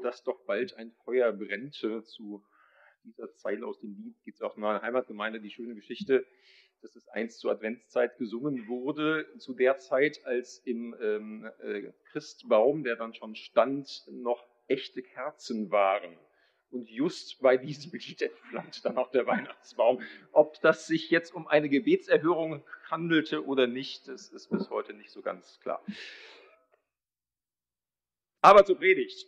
dass doch bald ein Feuer brennte. Zu dieser Zeile aus dem Lied gibt es auch in meiner Heimatgemeinde die schöne Geschichte, dass es einst zur Adventszeit gesungen wurde, zu der Zeit, als im ähm, äh, Christbaum, der dann schon stand, noch echte Kerzen waren. Und just bei diesem Lied entflammt dann auch der Weihnachtsbaum. Ob das sich jetzt um eine Gebetserhörung handelte oder nicht, das ist bis heute nicht so ganz klar. Aber zur Predigt.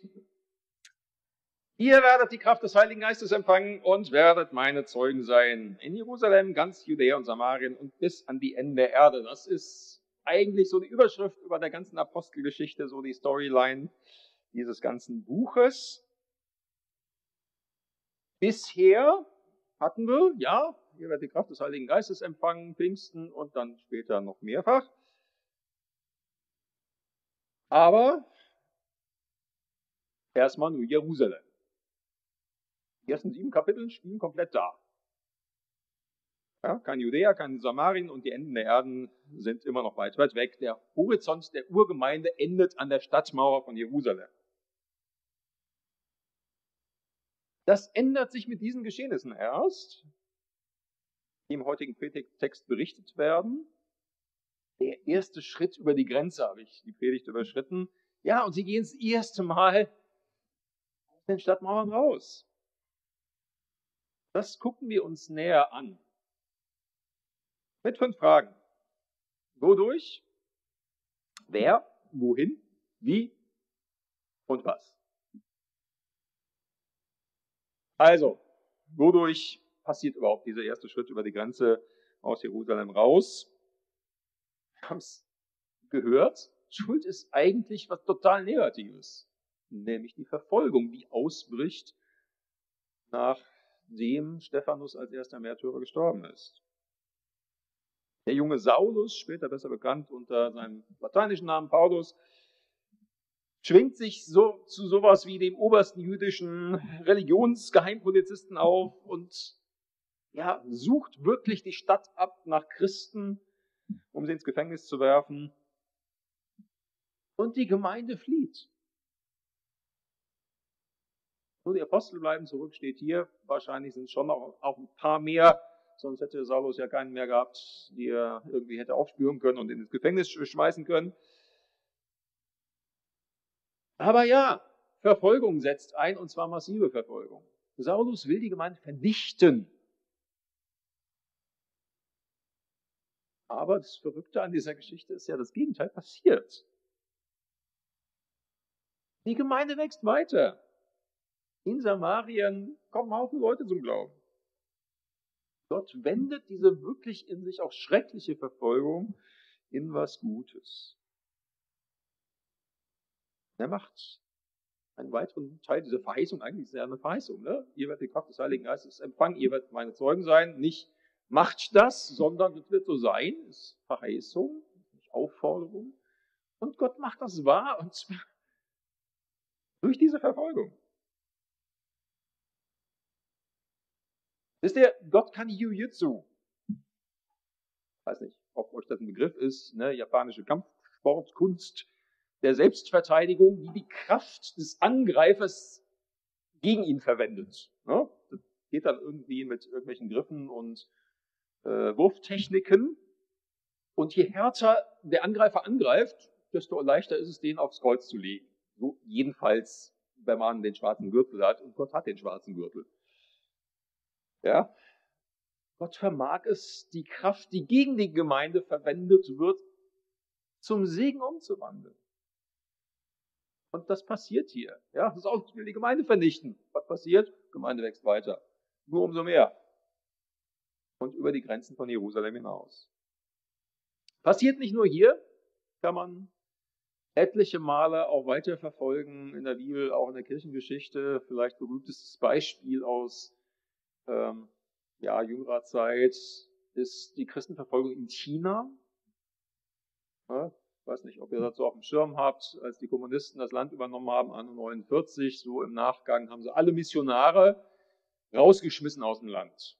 Ihr werdet die Kraft des Heiligen Geistes empfangen und werdet meine Zeugen sein. In Jerusalem, ganz Judäa und Samarien und bis an die Enden der Erde. Das ist eigentlich so die Überschrift über der ganzen Apostelgeschichte, so die Storyline dieses ganzen Buches. Bisher hatten wir, ja, ihr werdet die Kraft des Heiligen Geistes empfangen, Pfingsten und dann später noch mehrfach. Aber erstmal nur Jerusalem. Die ersten sieben Kapitel spielen komplett da. Ja, kein Judäa, kein Samarien und die Enden der Erden sind immer noch weit, weit weg. Der Horizont der Urgemeinde endet an der Stadtmauer von Jerusalem. Das ändert sich mit diesen Geschehnissen erst, die im heutigen Predigtext berichtet werden. Der erste Schritt über die Grenze habe ich die Predigt überschritten. Ja, und sie gehen das erste Mal aus den Stadtmauern raus. Das gucken wir uns näher an. Mit fünf Fragen. Wodurch? Wer? Wohin? Wie? Und was? Also, wodurch passiert überhaupt dieser erste Schritt über die Grenze aus Jerusalem raus? Wir haben es gehört. Schuld ist eigentlich was total Negatives, nämlich die Verfolgung, die ausbricht, nachdem Stephanus als erster Märtyrer gestorben ist. Der junge Saulus, später besser bekannt unter seinem lateinischen Namen Paulus, schwingt sich so zu sowas wie dem obersten jüdischen Religionsgeheimpolizisten auf und ja, sucht wirklich die Stadt ab nach Christen, um sie ins Gefängnis zu werfen. Und die Gemeinde flieht. Nur die Apostel bleiben zurück, steht hier. Wahrscheinlich sind es schon noch auch ein paar mehr, sonst hätte Saulus ja keinen mehr gehabt, die er irgendwie hätte aufspüren können und ins Gefängnis schmeißen können. Aber ja, Verfolgung setzt ein, und zwar massive Verfolgung. Saulus will die Gemeinde vernichten. Aber das Verrückte an dieser Geschichte ist ja, das Gegenteil passiert. Die Gemeinde wächst weiter. In Samarien kommen Haufen Leute zum Glauben. Gott wendet diese wirklich in sich auch schreckliche Verfolgung in was Gutes. Er macht einen weiteren Teil dieser Verheißung, eigentlich ist ja eine Verheißung, ne? Ihr werdet die Kraft des Heiligen Geistes empfangen, ihr werdet meine Zeugen sein, nicht macht das, sondern es wird so sein, ist Verheißung, nicht Aufforderung. Und Gott macht das wahr, und zwar durch diese Verfolgung. Wisst ihr, Gott kann Jiu-Jitsu. Weiß nicht, ob euch das ein Begriff ist, ne? japanische Kampfsportkunst der Selbstverteidigung, die die Kraft des Angreifers gegen ihn verwendet. Das geht dann irgendwie mit irgendwelchen Griffen und äh, Wurftechniken. Und je härter der Angreifer angreift, desto leichter ist es, den aufs Kreuz zu legen. So jedenfalls, wenn man den schwarzen Gürtel hat. Und Gott hat den schwarzen Gürtel. Ja? Gott vermag es, die Kraft, die gegen die Gemeinde verwendet wird, zum Segen umzuwandeln. Und das passiert hier. Ja, das ist auch, will die Gemeinde vernichten. Was passiert? Gemeinde wächst weiter. Nur umso mehr. Und über die Grenzen von Jerusalem hinaus. Passiert nicht nur hier, kann man etliche Male auch weiter verfolgen in der Bibel, auch in der Kirchengeschichte. Vielleicht berühmtestes Beispiel aus ähm, ja, jüngerer Zeit ist die Christenverfolgung in China. Ja, weiß nicht, ob ihr das so auf dem Schirm habt, als die Kommunisten das Land übernommen haben, anno 49, so im Nachgang haben sie alle Missionare rausgeschmissen aus dem Land.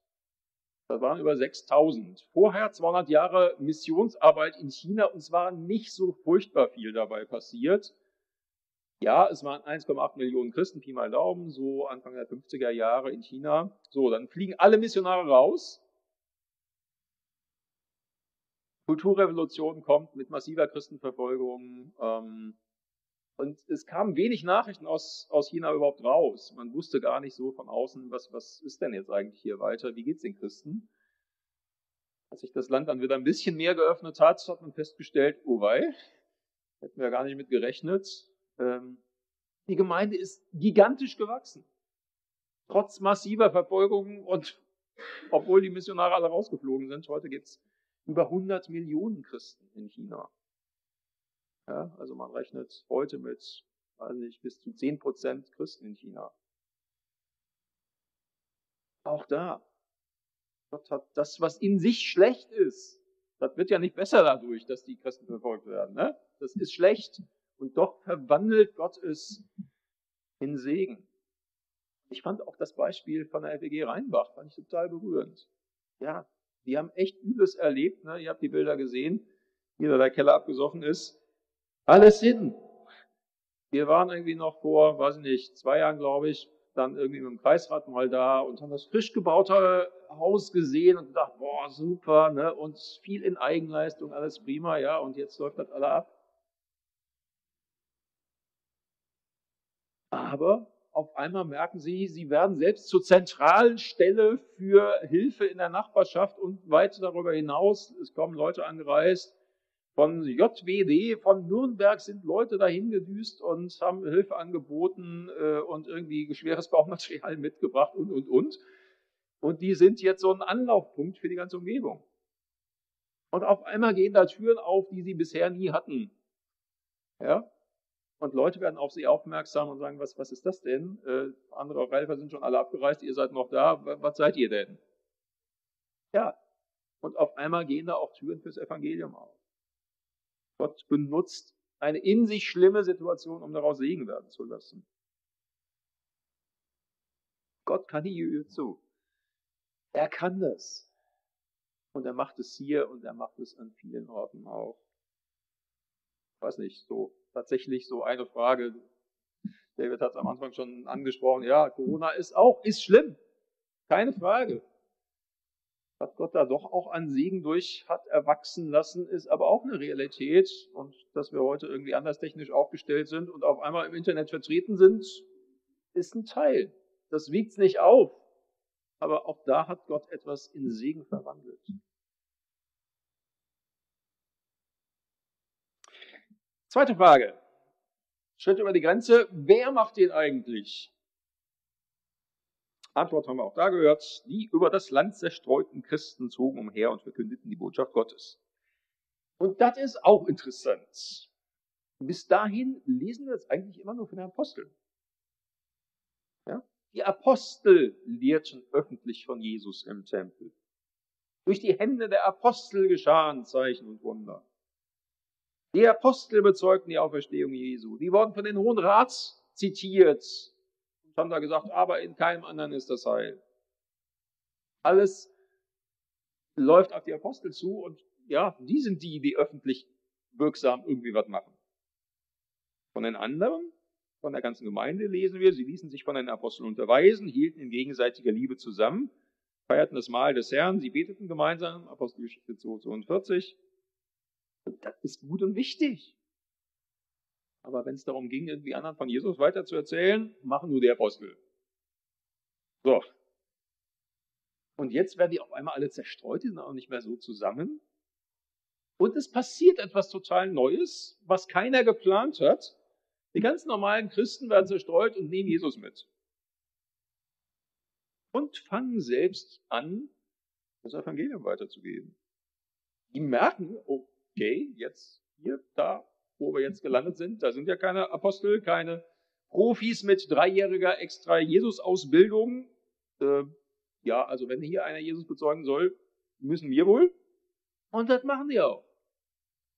Das waren über 6000. Vorher 200 Jahre Missionsarbeit in China und es war nicht so furchtbar viel dabei passiert. Ja, es waren 1,8 Millionen Christen, Pi mal Daumen, so Anfang der 50er Jahre in China. So, dann fliegen alle Missionare raus. Kulturrevolution kommt mit massiver Christenverfolgung. Ähm, und es kamen wenig Nachrichten aus, aus China überhaupt raus. Man wusste gar nicht so von außen, was, was ist denn jetzt eigentlich hier weiter? Wie geht's den Christen? Als sich das Land dann wieder ein bisschen mehr geöffnet hat, hat man festgestellt, oh wei, hätten wir gar nicht mit gerechnet. Ähm, die Gemeinde ist gigantisch gewachsen. Trotz massiver Verfolgung und obwohl die Missionare alle rausgeflogen sind, heute gibt es über 100 Millionen Christen in China. Ja, also man rechnet heute mit, weiß nicht, bis zu 10 Prozent Christen in China. Auch da. Gott hat das, was in sich schlecht ist, das wird ja nicht besser dadurch, dass die Christen verfolgt werden. Ne? Das ist schlecht. Und doch verwandelt Gott es in Segen. Ich fand auch das Beispiel von der FEG Rheinbach, fand ich total berührend. Ja, die haben echt Übles erlebt. Ne? Ihr habt die Bilder gesehen, wie da der Keller abgesoffen ist. Alles hin. Wir waren irgendwie noch vor, weiß ich nicht, zwei Jahren, glaube ich, dann irgendwie mit dem Kreisrat mal da und haben das frisch gebaute Haus gesehen und gedacht, boah, super, ne? Und viel in Eigenleistung, alles prima, ja, und jetzt läuft das alle ab. Aber auf einmal merken sie, sie werden selbst zur zentralen Stelle für Hilfe in der Nachbarschaft und weit darüber hinaus. Es kommen Leute angereist, von JWD, von Nürnberg sind Leute dahin gedüst und haben Hilfe angeboten äh, und irgendwie schweres Baumaterial mitgebracht und, und, und. Und die sind jetzt so ein Anlaufpunkt für die ganze Umgebung. Und auf einmal gehen da Türen auf, die sie bisher nie hatten. Ja? Und Leute werden auf sie aufmerksam und sagen, was, was ist das denn? Äh, andere Helfer sind schon alle abgereist, ihr seid noch da, was seid ihr denn? Ja. Und auf einmal gehen da auch Türen fürs Evangelium auf. Gott benutzt eine in sich schlimme Situation, um daraus Segen werden zu lassen. Gott kann die zu. Er kann das. Und er macht es hier und er macht es an vielen Orten auch. Weiß nicht, so tatsächlich so eine Frage. David hat es am Anfang schon angesprochen. Ja, Corona ist auch, ist schlimm. Keine Frage was Gott da doch auch an Segen durch hat erwachsen lassen, ist aber auch eine Realität. Und dass wir heute irgendwie anders technisch aufgestellt sind und auf einmal im Internet vertreten sind, ist ein Teil. Das wiegt es nicht auf. Aber auch da hat Gott etwas in Segen verwandelt. Zweite Frage. Schritt über die Grenze. Wer macht den eigentlich? Antwort haben wir auch da gehört. Die über das Land zerstreuten Christen zogen umher und verkündeten die Botschaft Gottes. Und das ist auch interessant. Bis dahin lesen wir jetzt eigentlich immer nur von den Aposteln. Ja? Die Apostel lehrten öffentlich von Jesus im Tempel. Durch die Hände der Apostel geschahen Zeichen und Wunder. Die Apostel bezeugten die Auferstehung Jesu. Die wurden von den Hohen Rats zitiert haben da gesagt, aber in keinem anderen ist das Heil. Alles läuft auf die Apostel zu und ja, die sind die, die öffentlich wirksam irgendwie was machen. Von den anderen, von der ganzen Gemeinde lesen wir, sie ließen sich von den Aposteln unterweisen, hielten in gegenseitiger Liebe zusammen, feierten das Mahl des Herrn, sie beteten gemeinsam, Apostelgeschichte 42. Das ist gut und wichtig. Aber wenn es darum ging, irgendwie anderen von Jesus weiterzuerzählen, machen nur die Apostel. So. Und jetzt werden die auf einmal alle zerstreut, die sind auch nicht mehr so zusammen. Und es passiert etwas total Neues, was keiner geplant hat. Die ganz normalen Christen werden zerstreut und nehmen Jesus mit. Und fangen selbst an, das Evangelium weiterzugeben. Die merken, okay, jetzt hier, da, wo wir jetzt gelandet sind. Da sind ja keine Apostel, keine Profis mit dreijähriger extra Jesus-Ausbildung. Äh, ja, also wenn hier einer Jesus bezeugen soll, müssen wir wohl. Und das machen die auch.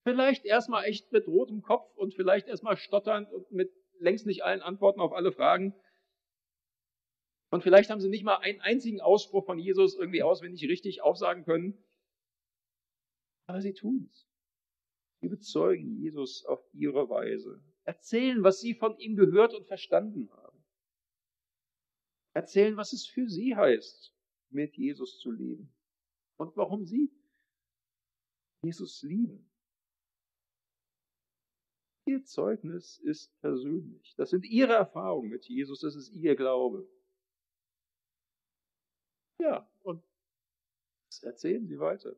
Vielleicht erstmal echt mit rotem Kopf und vielleicht erstmal stotternd und mit längst nicht allen Antworten auf alle Fragen. Und vielleicht haben sie nicht mal einen einzigen Ausspruch von Jesus irgendwie auswendig richtig aufsagen können. Aber sie tun's. Sie bezeugen Jesus auf ihre Weise. Erzählen, was sie von ihm gehört und verstanden haben. Erzählen, was es für sie heißt, mit Jesus zu leben. Und warum sie Jesus lieben. Ihr Zeugnis ist persönlich. Das sind ihre Erfahrungen mit Jesus, das ist ihr Glaube. Ja, und das erzählen sie weiter.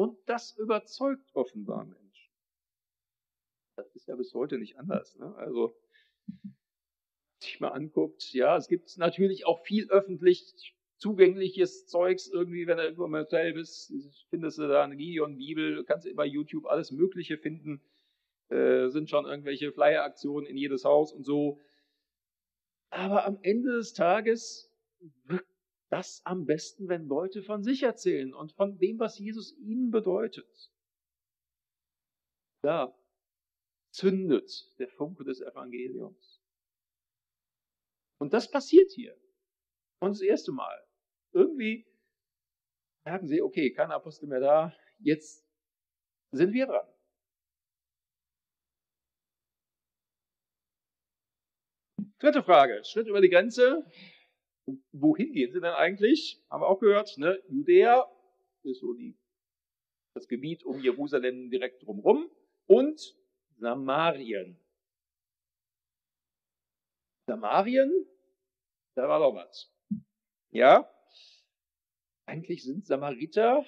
Und das überzeugt offenbar Menschen. Das ist ja bis heute nicht anders. Ne? Also, sich mal anguckt, ja, es gibt natürlich auch viel öffentlich zugängliches Zeugs irgendwie, wenn du irgendwo im Hotel bist, findest du da eine Gideon-Bibel, kannst du bei YouTube alles Mögliche finden, äh, sind schon irgendwelche Flyer-Aktionen in jedes Haus und so. Aber am Ende des Tages wirkt das am besten, wenn Leute von sich erzählen und von dem, was Jesus ihnen bedeutet. Da zündet der Funke des Evangeliums. Und das passiert hier. Und das erste Mal. Irgendwie merken sie, okay, kein Apostel mehr da, jetzt sind wir dran. Dritte Frage, Schritt über die Grenze. Wohin gehen sie denn eigentlich? Haben wir auch gehört, ne? Judäa ist so die, das Gebiet um Jerusalem direkt drumherum und Samarien. Samarien, da war doch was. Ja, eigentlich sind Samariter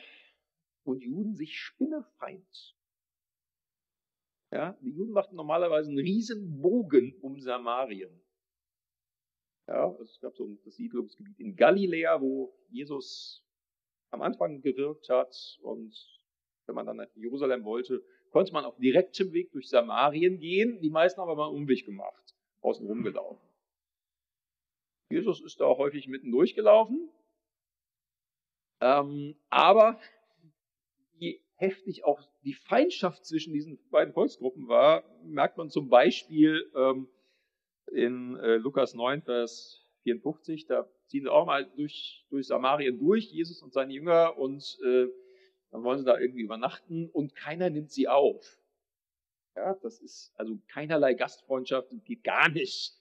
und Juden sich spinnefeind. Ja, die Juden machten normalerweise einen riesen Bogen um Samarien. Ja, es gab so das Siedlungsgebiet in Galiläa, wo Jesus am Anfang gewirkt hat. Und wenn man dann nach Jerusalem wollte, konnte man auf direktem Weg durch Samarien gehen. Die meisten haben aber einen Umweg gemacht, außen rumgelaufen. Jesus ist da auch häufig mitten durchgelaufen. Ähm, aber wie heftig auch die Feindschaft zwischen diesen beiden Volksgruppen war, merkt man zum Beispiel ähm, in äh, Lukas 9, Vers 54. Da ziehen sie auch mal durch, durch Samarien durch, Jesus und seine Jünger, und äh, dann wollen sie da irgendwie übernachten und keiner nimmt sie auf. Ja, das ist also keinerlei Gastfreundschaft, geht gar nicht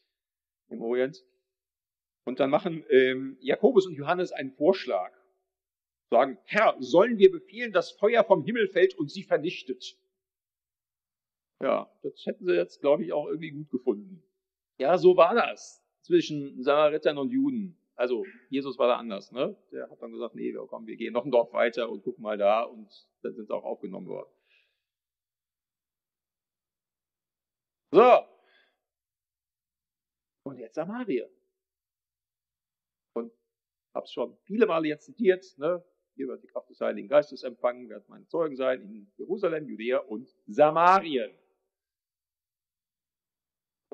im Orient. Und dann machen ähm, Jakobus und Johannes einen Vorschlag sagen, Herr, sollen wir befehlen, dass Feuer vom Himmel fällt und sie vernichtet? Ja, das hätten sie jetzt, glaube ich, auch irgendwie gut gefunden. Ja, so war das zwischen Samaritern und Juden. Also Jesus war da anders, ne? Der hat dann gesagt, nee, komm, wir gehen noch ein Dorf weiter und gucken mal da und dann sind sie auch aufgenommen worden. So. Und jetzt Samaria. Und hab's schon viele Male jetzt zitiert, ne? Ihr werdet die Kraft des Heiligen Geistes empfangen, werdet meine Zeugen sein in Jerusalem, Judäa und Samarien.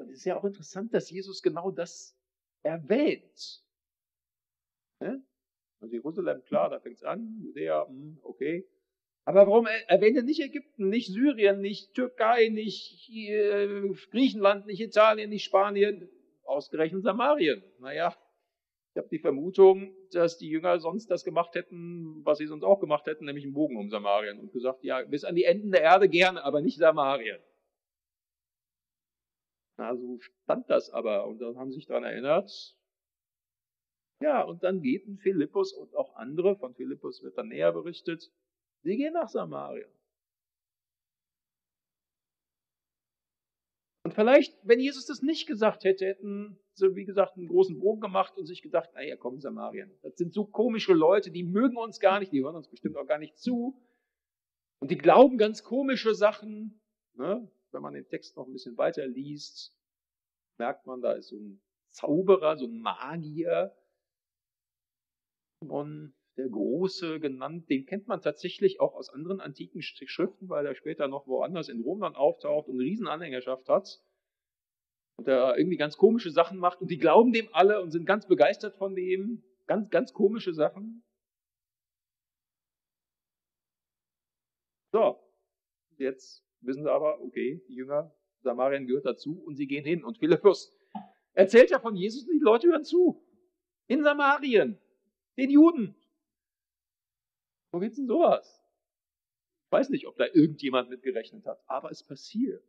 Ist ja auch interessant, dass Jesus genau das erwähnt. Also Jerusalem, klar, da fängt es an, Judäa, hm, okay. Aber warum erwähnt er nicht Ägypten, nicht Syrien, nicht Türkei, nicht Griechenland, nicht Italien, nicht Spanien, ausgerechnet Samarien? Naja, ich habe die Vermutung, dass die Jünger sonst das gemacht hätten, was sie sonst auch gemacht hätten, nämlich einen Bogen um Samarien und gesagt, ja, bis an die Enden der Erde gerne, aber nicht Samarien. Na, so stand das aber und dann haben sie sich daran erinnert. Ja, und dann gehen Philippus und auch andere, von Philippus wird dann näher berichtet, sie gehen nach Samarien. Und vielleicht, wenn Jesus das nicht gesagt hätte, hätten sie, wie gesagt, einen großen Bogen gemacht und sich gedacht, naja, komm, Samarien. Das sind so komische Leute, die mögen uns gar nicht, die hören uns bestimmt auch gar nicht zu. Und die glauben ganz komische Sachen. Ne? Wenn man den Text noch ein bisschen weiter liest, merkt man, da ist so ein Zauberer, so ein Magier. Und der Große genannt, den kennt man tatsächlich auch aus anderen antiken Schriften, weil er später noch woanders in Rom dann auftaucht und eine Riesenanhängerschaft hat. Und er irgendwie ganz komische Sachen macht und die glauben dem alle und sind ganz begeistert von dem. Ganz, ganz komische Sachen. So, jetzt wissen sie aber, okay, die Jünger, Samarien gehört dazu und sie gehen hin. Und Philippus erzählt ja von Jesus und die Leute hören zu. In Samarien, den Juden. Wo gibt's denn sowas? Ich weiß nicht, ob da irgendjemand mitgerechnet hat, aber es passiert.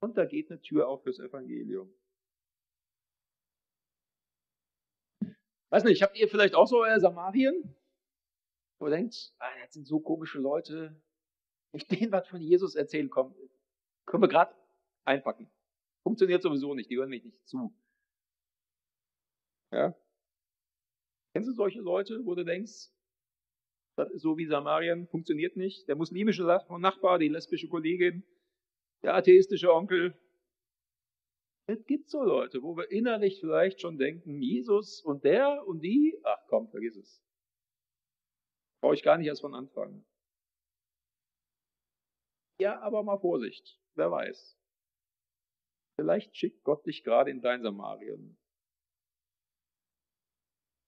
Und da geht eine Tür auf fürs Evangelium. Weiß nicht, habt ihr vielleicht auch so euer Samarien? Wo ihr denkt, ah, das sind so komische Leute. Ich denen was von Jesus erzählen, komm, können wir gerade einpacken. Funktioniert sowieso nicht, die hören mich nicht zu. Ja? Kennst du solche Leute, wo du denkst, das ist so wie Samarien, funktioniert nicht? Der muslimische Nachbar, die lesbische Kollegin, der atheistische Onkel. Es gibt so Leute, wo wir innerlich vielleicht schon denken, Jesus und der und die, ach komm, vergiss es. Brauche ich gar nicht erst von anfangen. Ja, aber mal Vorsicht, wer weiß. Vielleicht schickt Gott dich gerade in dein Samarien.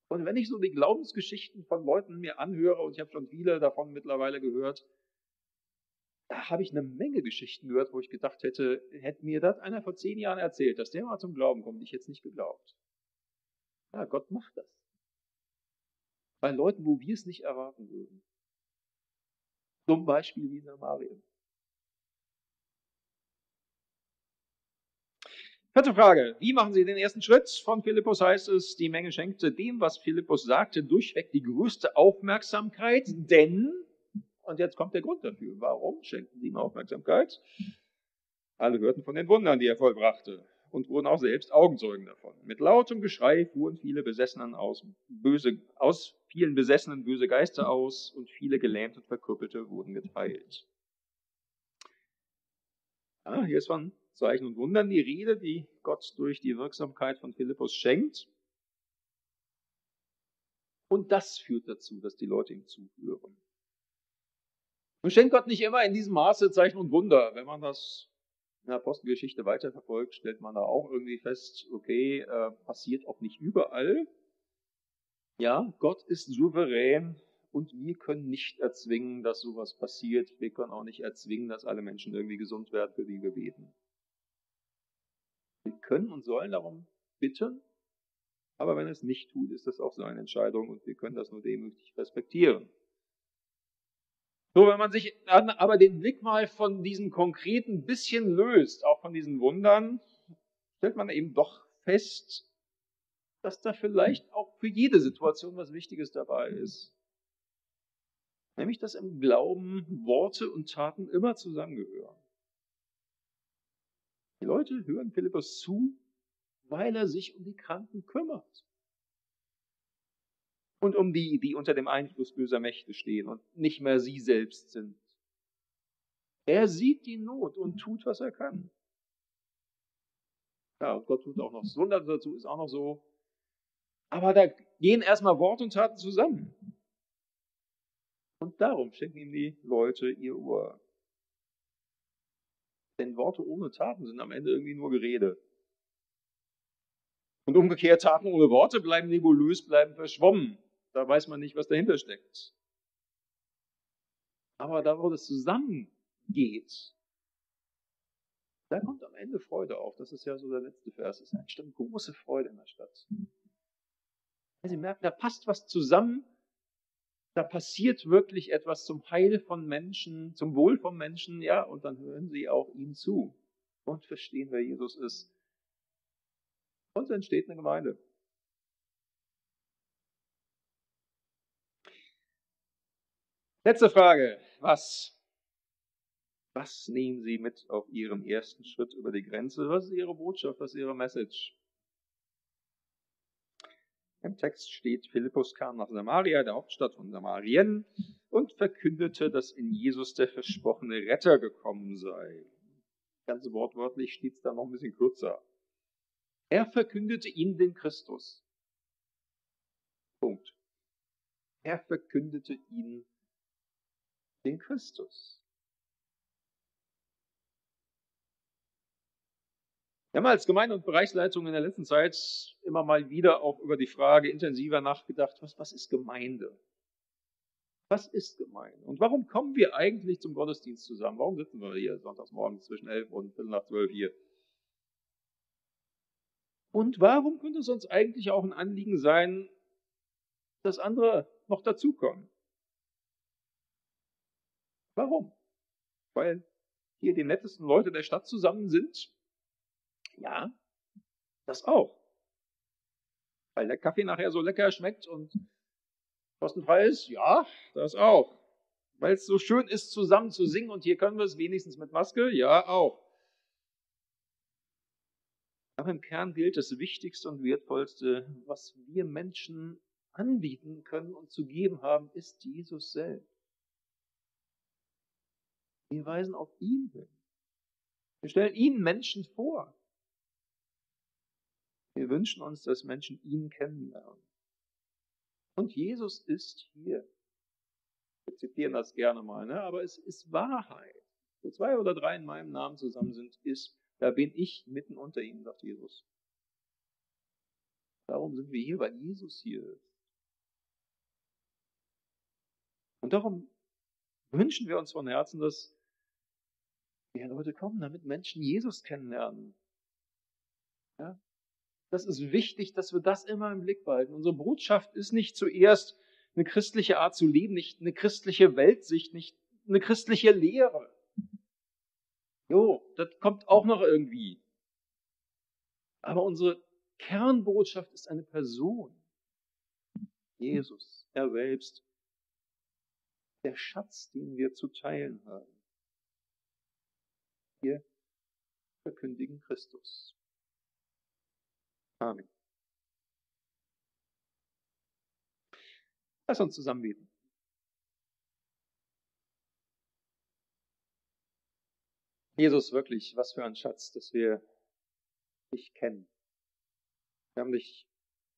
Und wenn ich so die Glaubensgeschichten von Leuten mir anhöre, und ich habe schon viele davon mittlerweile gehört, da habe ich eine Menge Geschichten gehört, wo ich gedacht hätte, hätte mir das einer vor zehn Jahren erzählt, dass der mal zum Glauben kommt, ich hätte es nicht geglaubt. Ja, Gott macht das. Bei Leuten, wo wir es nicht erwarten würden. Zum Beispiel wie Samarien. Vierte Frage. Wie machen Sie den ersten Schritt? Von Philippus heißt es, die Menge schenkte dem, was Philippus sagte, durchweg die größte Aufmerksamkeit, denn, und jetzt kommt der Grund dafür, warum schenkten sie ihm Aufmerksamkeit? Alle hörten von den Wundern, die er vollbrachte und wurden auch selbst Augenzeugen davon. Mit lautem Geschrei fuhren viele Besessenen aus, böse, aus vielen Besessenen böse Geister aus und viele Gelähmte und Verkrüppelte wurden geteilt. Ja, hier ist von Zeichen und Wundern die Rede, die Gott durch die Wirksamkeit von Philippus schenkt. Und das führt dazu, dass die Leute ihm zuhören. Nun schenkt Gott nicht immer in diesem Maße Zeichen und Wunder. Wenn man das in der Apostelgeschichte weiterverfolgt, stellt man da auch irgendwie fest, okay, äh, passiert auch nicht überall. Ja, Gott ist souverän und wir können nicht erzwingen, dass sowas passiert. Wir können auch nicht erzwingen, dass alle Menschen irgendwie gesund werden, für die wir beten. Wir können und sollen darum bitten, aber wenn er es nicht tut, ist das auch seine Entscheidung und wir können das nur demütig respektieren. So, wenn man sich dann aber den Blick mal von diesem konkreten bisschen löst, auch von diesen Wundern, stellt man eben doch fest, dass da vielleicht auch für jede Situation was Wichtiges dabei ist. Nämlich, dass im Glauben Worte und Taten immer zusammengehören. Die Leute hören Philippus zu, weil er sich um die Kranken kümmert. Und um die, die unter dem Einfluss böser Mächte stehen und nicht mehr sie selbst sind. Er sieht die Not und tut, was er kann. Ja, und Gott tut auch noch Wunder dazu, ist auch noch so. Aber da gehen erstmal Wort und Taten zusammen. Und darum schenken ihm die Leute ihr Ohr. Denn Worte ohne Taten sind am Ende irgendwie nur Gerede. Und umgekehrt, Taten ohne Worte bleiben nebulös, bleiben verschwommen. Da weiß man nicht, was dahinter steckt. Aber da, wo das zusammengeht, da kommt am Ende Freude auf. Das ist ja so der letzte Vers. Es entsteht große Freude in der Stadt. Sie merken, da passt was zusammen, da passiert wirklich etwas zum Heil von Menschen, zum Wohl von Menschen, ja, und dann hören sie auch ihm zu und verstehen, wer Jesus ist. Und so entsteht eine Gemeinde. Letzte Frage. Was? Was nehmen Sie mit auf Ihrem ersten Schritt über die Grenze? Was ist Ihre Botschaft? Was ist Ihre Message? Im Text steht, Philippus kam nach Samaria, der Hauptstadt von Samarien, und verkündete, dass in Jesus der versprochene Retter gekommen sei. Ganz wortwörtlich steht es da noch ein bisschen kürzer. Er verkündete ihm den Christus. Punkt. Er verkündete ihn den Christus. Wir haben als Gemeinde- und Bereichsleitung in der letzten Zeit immer mal wieder auch über die Frage intensiver nachgedacht, was, was ist Gemeinde? Was ist Gemeinde? Und warum kommen wir eigentlich zum Gottesdienst zusammen? Warum sitzen wir hier sonntags morgens zwischen elf und Viertel nach zwölf hier? Und warum könnte es uns eigentlich auch ein Anliegen sein, dass andere noch dazukommen? Warum? Weil hier die nettesten Leute der Stadt zusammen sind? Ja, das auch. Weil der Kaffee nachher so lecker schmeckt und kostenfrei ist? Ja, das auch. Weil es so schön ist, zusammen zu singen und hier können wir es wenigstens mit Maske? Ja, auch. Aber im Kern gilt das Wichtigste und Wertvollste, was wir Menschen anbieten können und zu geben haben, ist Jesus selbst. Wir weisen auf ihn hin. Wir stellen ihn Menschen vor. Wir wünschen uns, dass Menschen ihn kennenlernen. Und Jesus ist hier. Wir zitieren das gerne mal, ne? aber es ist Wahrheit. Wo zwei oder drei in meinem Namen zusammen sind, ist, da bin ich mitten unter ihnen, sagt Jesus. Darum sind wir hier, weil Jesus hier ist. Und darum wünschen wir uns von Herzen, dass mehr Leute kommen, damit Menschen Jesus kennenlernen. Ja? Das ist wichtig, dass wir das immer im Blick behalten. Unsere Botschaft ist nicht zuerst eine christliche Art zu leben, nicht eine christliche Weltsicht, nicht eine christliche Lehre. Jo, das kommt auch noch irgendwie. Aber unsere Kernbotschaft ist eine Person. Jesus, er selbst. Der Schatz, den wir zu teilen haben. Wir verkündigen Christus. Amen. Lass uns zusammen beten. Jesus, wirklich, was für ein Schatz, dass wir dich kennen. Wir haben dich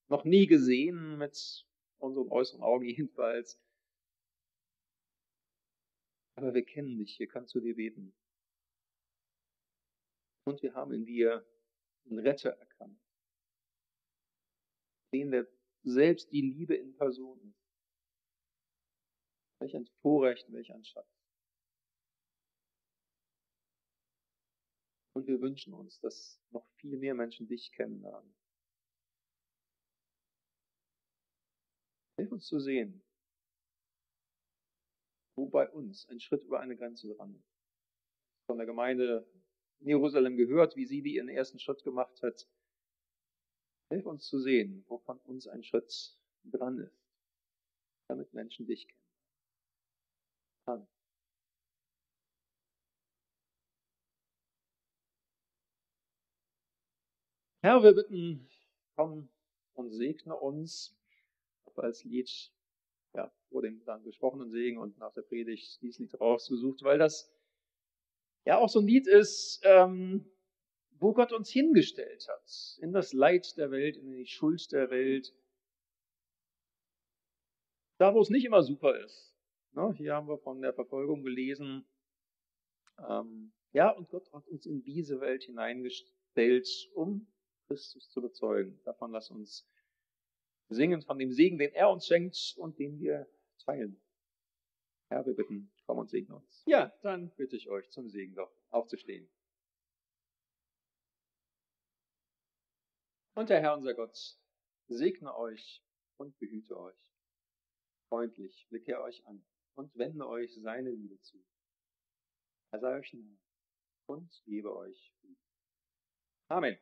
noch nie gesehen mit unseren äußeren Augen jedenfalls. Aber wir kennen dich, wir können zu dir beten. Und wir haben in dir einen Retter erkannt, den der selbst die Liebe in Person ist. Welch ein Vorrecht, welch ein Schatz. Und wir wünschen uns, dass noch viel mehr Menschen dich kennenlernen. Hilf uns zu sehen, wo bei uns ein Schritt über eine Grenze dran ist. Von der Gemeinde in Jerusalem gehört, wie sie ihren ersten Schritt gemacht hat. Hilf uns zu sehen, wo von uns ein Schritt dran ist, damit Menschen dich kennen. Amen. Herr, wir bitten, komm und segne uns als Lied ja, vor dem dann gesprochenen Segen und nach der Predigt dieses Lied rausgesucht, weil das ja auch so ein Lied ist, ähm, wo Gott uns hingestellt hat, in das Leid der Welt, in die Schuld der Welt. Da, wo es nicht immer super ist. Ne, hier haben wir von der Verfolgung gelesen. Ähm, ja, und Gott hat uns in diese Welt hineingestellt, um Christus zu bezeugen. Davon lass uns singen von dem Segen, den er uns schenkt und den wir teilen. Herr, wir bitten, komm und segne uns. Ja, dann bitte ich euch zum Segen doch aufzustehen. Und der Herr unser Gott segne euch und behüte euch. Freundlich blicke er euch an und wende euch seine Liebe zu. Er sei euch nahe und gebe euch. Amen.